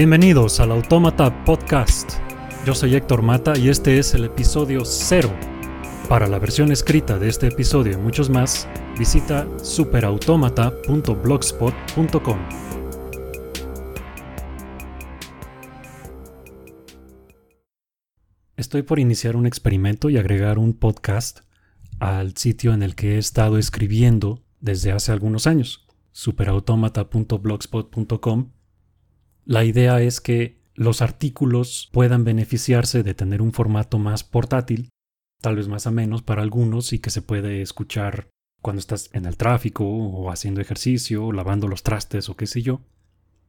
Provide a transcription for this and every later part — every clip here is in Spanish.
Bienvenidos al Autómata Podcast. Yo soy Héctor Mata y este es el episodio 0. Para la versión escrita de este episodio y muchos más, visita superautomata.blogspot.com. Estoy por iniciar un experimento y agregar un podcast al sitio en el que he estado escribiendo desde hace algunos años, superautomata.blogspot.com la idea es que los artículos puedan beneficiarse de tener un formato más portátil, tal vez más a menos para algunos y que se puede escuchar cuando estás en el tráfico o haciendo ejercicio, o lavando los trastes o qué sé yo.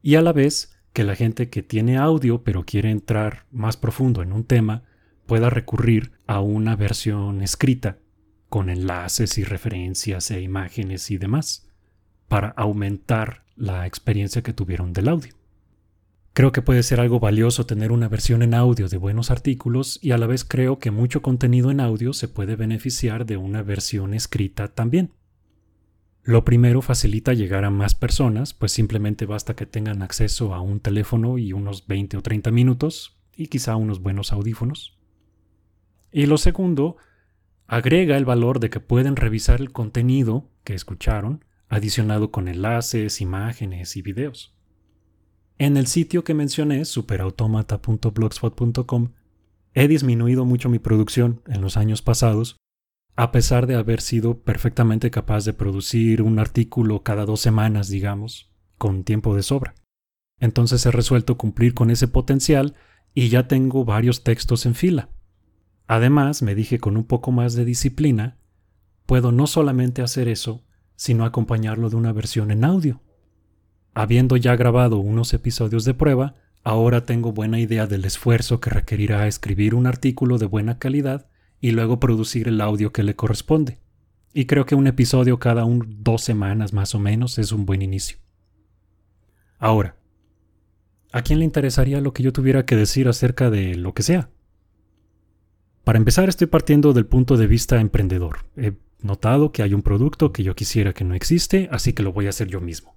Y a la vez que la gente que tiene audio pero quiere entrar más profundo en un tema pueda recurrir a una versión escrita con enlaces y referencias e imágenes y demás para aumentar la experiencia que tuvieron del audio. Creo que puede ser algo valioso tener una versión en audio de buenos artículos y a la vez creo que mucho contenido en audio se puede beneficiar de una versión escrita también. Lo primero facilita llegar a más personas, pues simplemente basta que tengan acceso a un teléfono y unos 20 o 30 minutos y quizá unos buenos audífonos. Y lo segundo, agrega el valor de que pueden revisar el contenido que escucharon, adicionado con enlaces, imágenes y videos. En el sitio que mencioné, superautomata.blogspot.com, he disminuido mucho mi producción en los años pasados, a pesar de haber sido perfectamente capaz de producir un artículo cada dos semanas, digamos, con tiempo de sobra. Entonces he resuelto cumplir con ese potencial y ya tengo varios textos en fila. Además, me dije con un poco más de disciplina, puedo no solamente hacer eso, sino acompañarlo de una versión en audio. Habiendo ya grabado unos episodios de prueba, ahora tengo buena idea del esfuerzo que requerirá escribir un artículo de buena calidad y luego producir el audio que le corresponde. Y creo que un episodio cada un, dos semanas más o menos es un buen inicio. Ahora, ¿a quién le interesaría lo que yo tuviera que decir acerca de lo que sea? Para empezar, estoy partiendo del punto de vista emprendedor. He notado que hay un producto que yo quisiera que no existe, así que lo voy a hacer yo mismo.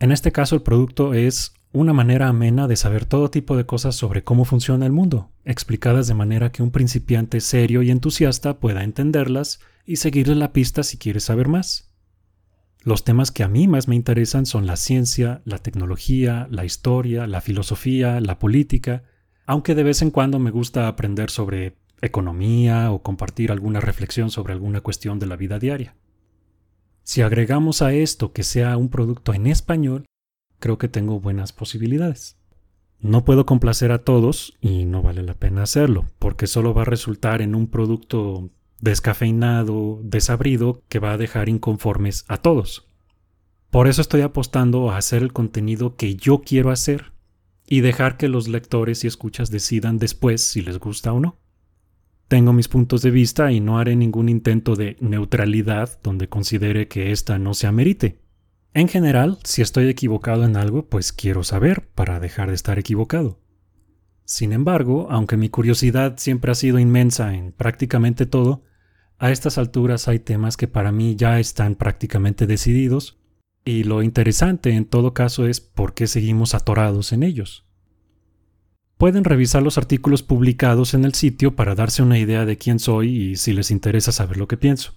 En este caso el producto es una manera amena de saber todo tipo de cosas sobre cómo funciona el mundo, explicadas de manera que un principiante serio y entusiasta pueda entenderlas y seguirle la pista si quiere saber más. Los temas que a mí más me interesan son la ciencia, la tecnología, la historia, la filosofía, la política, aunque de vez en cuando me gusta aprender sobre economía o compartir alguna reflexión sobre alguna cuestión de la vida diaria. Si agregamos a esto que sea un producto en español, creo que tengo buenas posibilidades. No puedo complacer a todos y no vale la pena hacerlo, porque solo va a resultar en un producto descafeinado, desabrido, que va a dejar inconformes a todos. Por eso estoy apostando a hacer el contenido que yo quiero hacer y dejar que los lectores y escuchas decidan después si les gusta o no. Tengo mis puntos de vista y no haré ningún intento de neutralidad donde considere que ésta no se amerite. En general, si estoy equivocado en algo, pues quiero saber para dejar de estar equivocado. Sin embargo, aunque mi curiosidad siempre ha sido inmensa en prácticamente todo, a estas alturas hay temas que para mí ya están prácticamente decididos, y lo interesante en todo caso es por qué seguimos atorados en ellos. Pueden revisar los artículos publicados en el sitio para darse una idea de quién soy y si les interesa saber lo que pienso.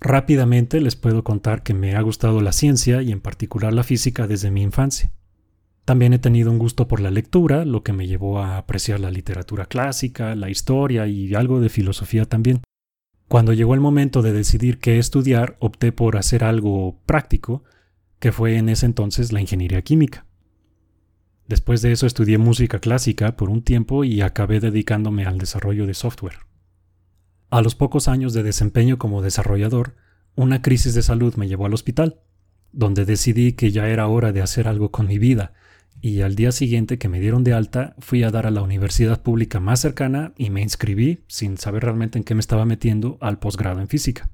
Rápidamente les puedo contar que me ha gustado la ciencia y en particular la física desde mi infancia. También he tenido un gusto por la lectura, lo que me llevó a apreciar la literatura clásica, la historia y algo de filosofía también. Cuando llegó el momento de decidir qué estudiar, opté por hacer algo práctico, que fue en ese entonces la ingeniería química. Después de eso estudié música clásica por un tiempo y acabé dedicándome al desarrollo de software. A los pocos años de desempeño como desarrollador, una crisis de salud me llevó al hospital, donde decidí que ya era hora de hacer algo con mi vida, y al día siguiente que me dieron de alta fui a dar a la universidad pública más cercana y me inscribí, sin saber realmente en qué me estaba metiendo, al posgrado en física.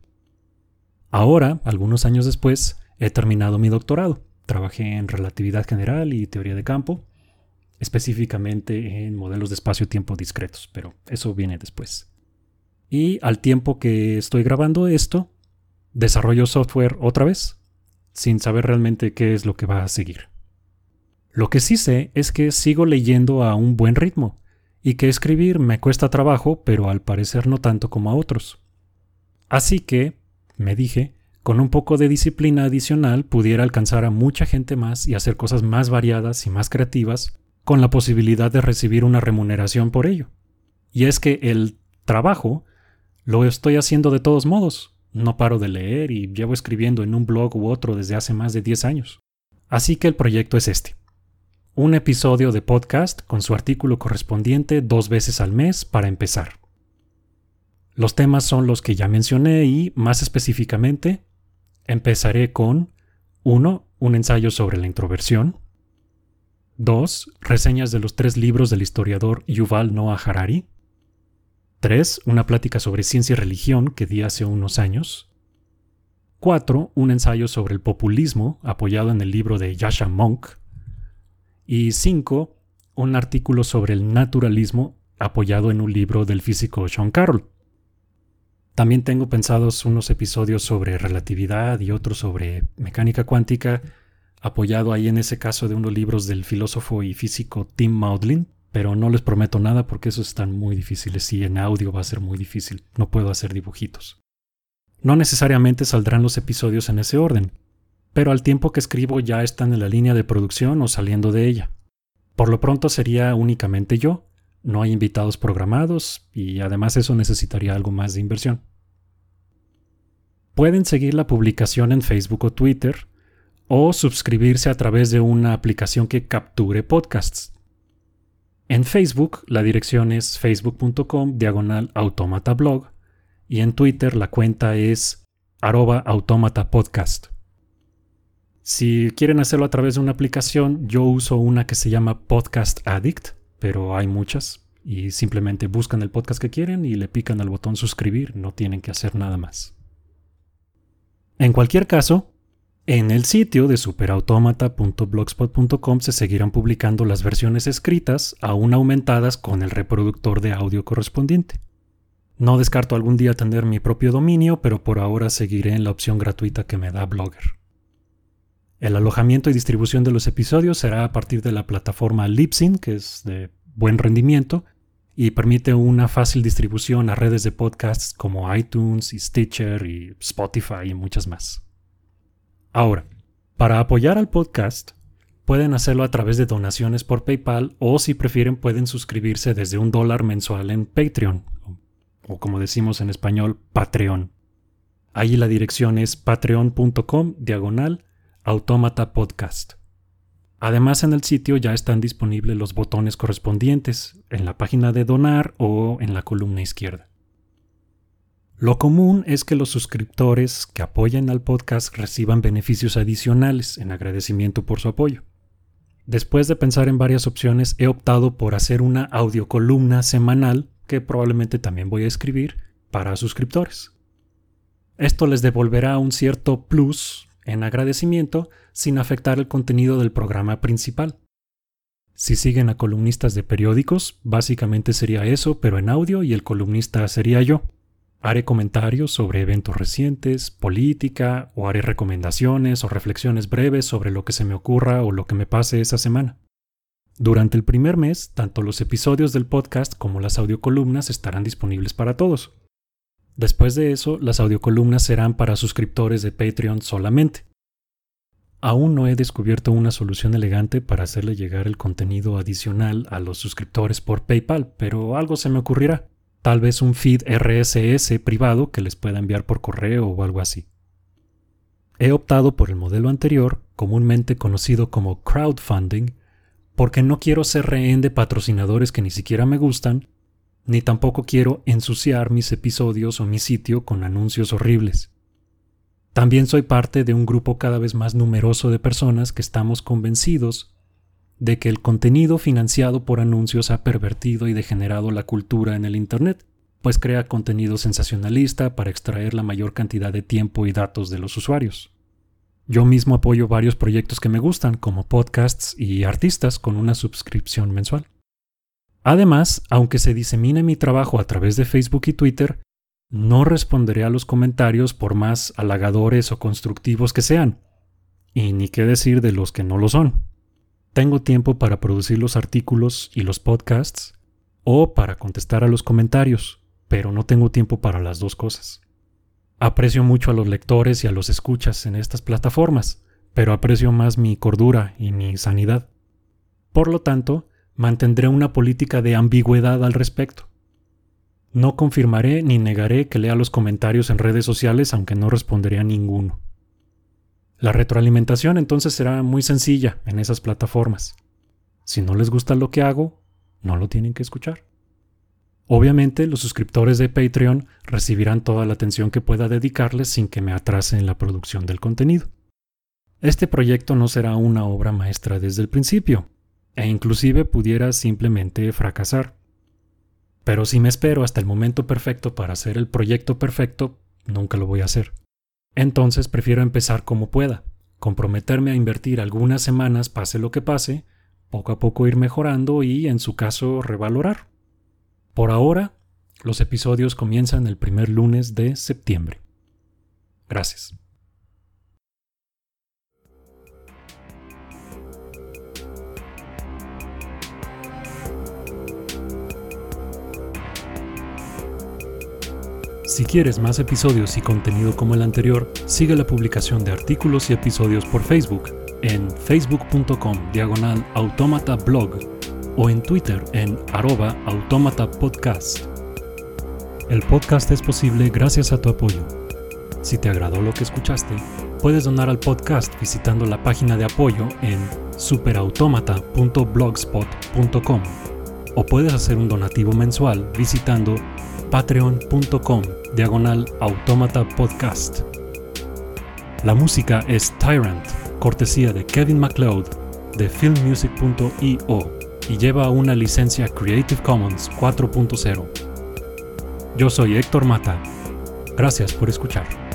Ahora, algunos años después, he terminado mi doctorado Trabajé en relatividad general y teoría de campo, específicamente en modelos de espacio-tiempo discretos, pero eso viene después. Y al tiempo que estoy grabando esto, desarrollo software otra vez, sin saber realmente qué es lo que va a seguir. Lo que sí sé es que sigo leyendo a un buen ritmo y que escribir me cuesta trabajo, pero al parecer no tanto como a otros. Así que, me dije, con un poco de disciplina adicional pudiera alcanzar a mucha gente más y hacer cosas más variadas y más creativas, con la posibilidad de recibir una remuneración por ello. Y es que el trabajo lo estoy haciendo de todos modos. No paro de leer y llevo escribiendo en un blog u otro desde hace más de 10 años. Así que el proyecto es este. Un episodio de podcast con su artículo correspondiente dos veces al mes para empezar. Los temas son los que ya mencioné y, más específicamente, Empezaré con 1. Un ensayo sobre la introversión. 2. Reseñas de los tres libros del historiador Yuval Noah Harari. 3. Una plática sobre ciencia y religión que di hace unos años. 4. Un ensayo sobre el populismo apoyado en el libro de Yasha Monk. Y 5. Un artículo sobre el naturalismo apoyado en un libro del físico Sean Carroll. También tengo pensados unos episodios sobre relatividad y otros sobre mecánica cuántica, apoyado ahí en ese caso de unos libros del filósofo y físico Tim Maudlin, pero no les prometo nada porque esos están muy difíciles y en audio va a ser muy difícil, no puedo hacer dibujitos. No necesariamente saldrán los episodios en ese orden, pero al tiempo que escribo ya están en la línea de producción o saliendo de ella. Por lo pronto sería únicamente yo, no hay invitados programados y además eso necesitaría algo más de inversión. Pueden seguir la publicación en Facebook o Twitter o suscribirse a través de una aplicación que capture podcasts. En Facebook la dirección es facebook.com diagonal automatablog y en Twitter la cuenta es arroba automatapodcast. Si quieren hacerlo a través de una aplicación, yo uso una que se llama Podcast Addict pero hay muchas y simplemente buscan el podcast que quieren y le pican al botón suscribir, no tienen que hacer nada más. En cualquier caso, en el sitio de superautomata.blogspot.com se seguirán publicando las versiones escritas, aún aumentadas con el reproductor de audio correspondiente. No descarto algún día tener mi propio dominio, pero por ahora seguiré en la opción gratuita que me da Blogger. El alojamiento y distribución de los episodios será a partir de la plataforma Libsyn, que es de buen rendimiento y permite una fácil distribución a redes de podcasts como iTunes y Stitcher y Spotify y muchas más. Ahora, para apoyar al podcast, pueden hacerlo a través de donaciones por PayPal o si prefieren pueden suscribirse desde un dólar mensual en Patreon, o como decimos en español, Patreon. Allí la dirección es patreon.com diagonal Autómata Podcast. Además en el sitio ya están disponibles los botones correspondientes en la página de donar o en la columna izquierda. Lo común es que los suscriptores que apoyan al podcast reciban beneficios adicionales en agradecimiento por su apoyo. Después de pensar en varias opciones, he optado por hacer una audiocolumna semanal que probablemente también voy a escribir para suscriptores. Esto les devolverá un cierto plus en agradecimiento sin afectar el contenido del programa principal. Si siguen a columnistas de periódicos, básicamente sería eso, pero en audio y el columnista sería yo. Haré comentarios sobre eventos recientes, política, o haré recomendaciones o reflexiones breves sobre lo que se me ocurra o lo que me pase esa semana. Durante el primer mes, tanto los episodios del podcast como las audiocolumnas estarán disponibles para todos. Después de eso, las audiocolumnas serán para suscriptores de Patreon solamente. Aún no he descubierto una solución elegante para hacerle llegar el contenido adicional a los suscriptores por PayPal, pero algo se me ocurrirá. Tal vez un feed RSS privado que les pueda enviar por correo o algo así. He optado por el modelo anterior, comúnmente conocido como crowdfunding, porque no quiero ser rehén de patrocinadores que ni siquiera me gustan ni tampoco quiero ensuciar mis episodios o mi sitio con anuncios horribles. También soy parte de un grupo cada vez más numeroso de personas que estamos convencidos de que el contenido financiado por anuncios ha pervertido y degenerado la cultura en el Internet, pues crea contenido sensacionalista para extraer la mayor cantidad de tiempo y datos de los usuarios. Yo mismo apoyo varios proyectos que me gustan, como podcasts y artistas, con una suscripción mensual. Además, aunque se disemine mi trabajo a través de Facebook y Twitter, no responderé a los comentarios por más halagadores o constructivos que sean, y ni qué decir de los que no lo son. tengo tiempo para producir los artículos y los podcasts o para contestar a los comentarios, pero no tengo tiempo para las dos cosas. Aprecio mucho a los lectores y a los escuchas en estas plataformas, pero aprecio más mi cordura y mi sanidad. Por lo tanto, mantendré una política de ambigüedad al respecto. No confirmaré ni negaré que lea los comentarios en redes sociales aunque no responderé a ninguno. La retroalimentación entonces será muy sencilla en esas plataformas. Si no les gusta lo que hago, no lo tienen que escuchar. Obviamente los suscriptores de Patreon recibirán toda la atención que pueda dedicarles sin que me atrase en la producción del contenido. Este proyecto no será una obra maestra desde el principio, e inclusive pudiera simplemente fracasar. Pero si me espero hasta el momento perfecto para hacer el proyecto perfecto, nunca lo voy a hacer. Entonces prefiero empezar como pueda, comprometerme a invertir algunas semanas pase lo que pase, poco a poco ir mejorando y, en su caso, revalorar. Por ahora, los episodios comienzan el primer lunes de septiembre. Gracias. Si quieres más episodios y contenido como el anterior, sigue la publicación de artículos y episodios por Facebook en facebook.com diagonal automata blog o en Twitter en arroba automata podcast. El podcast es posible gracias a tu apoyo. Si te agradó lo que escuchaste, puedes donar al podcast visitando la página de apoyo en superautomata.blogspot.com o puedes hacer un donativo mensual visitando patreon.com diagonal automata podcast. La música es Tyrant, cortesía de Kevin MacLeod de filmmusic.io y lleva una licencia Creative Commons 4.0. Yo soy Héctor Mata. Gracias por escuchar.